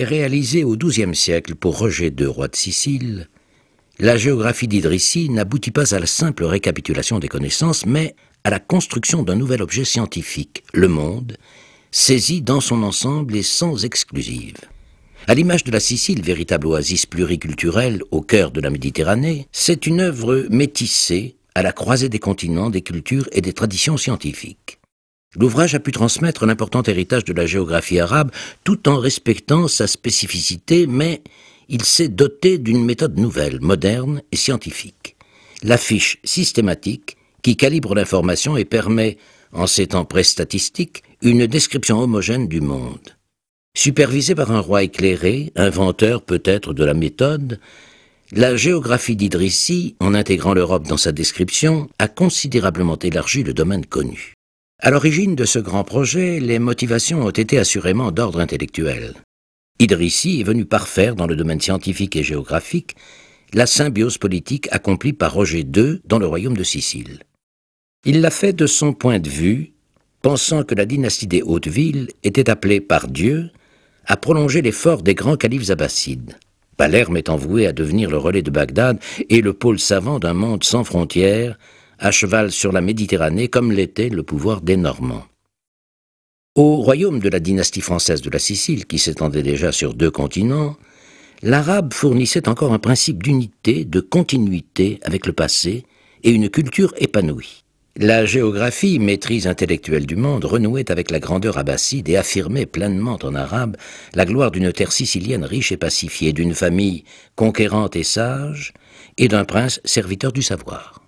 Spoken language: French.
Réalisée au XIIe siècle pour Roger II, roi de Sicile, la géographie d'Idrissi n'aboutit pas à la simple récapitulation des connaissances, mais à la construction d'un nouvel objet scientifique, le monde, saisi dans son ensemble et sans exclusive. À l'image de la Sicile, véritable oasis pluriculturelle au cœur de la Méditerranée, c'est une œuvre métissée à la croisée des continents, des cultures et des traditions scientifiques. L'ouvrage a pu transmettre l'important héritage de la géographie arabe tout en respectant sa spécificité, mais il s'est doté d'une méthode nouvelle, moderne et scientifique. L'affiche systématique qui calibre l'information et permet, en ces temps pré-statistiques, une description homogène du monde. Supervisé par un roi éclairé, inventeur peut-être de la méthode, la géographie d'Idrissi, en intégrant l'Europe dans sa description, a considérablement élargi le domaine connu. À l'origine de ce grand projet, les motivations ont été assurément d'ordre intellectuel. Idrissi est venu parfaire dans le domaine scientifique et géographique la symbiose politique accomplie par Roger II dans le royaume de Sicile. Il l'a fait de son point de vue, pensant que la dynastie des Hautes-Villes était appelée par Dieu à prolonger l'effort des grands califes abbassides. Palerme est voué à devenir le relais de Bagdad et le pôle savant d'un monde sans frontières, à cheval sur la Méditerranée comme l'était le pouvoir des Normands. Au royaume de la dynastie française de la Sicile, qui s'étendait déjà sur deux continents, l'arabe fournissait encore un principe d'unité, de continuité avec le passé et une culture épanouie. La géographie, maîtrise intellectuelle du monde, renouait avec la grandeur abbasside et affirmait pleinement en arabe la gloire d'une terre sicilienne riche et pacifiée, d'une famille conquérante et sage, et d'un prince serviteur du savoir.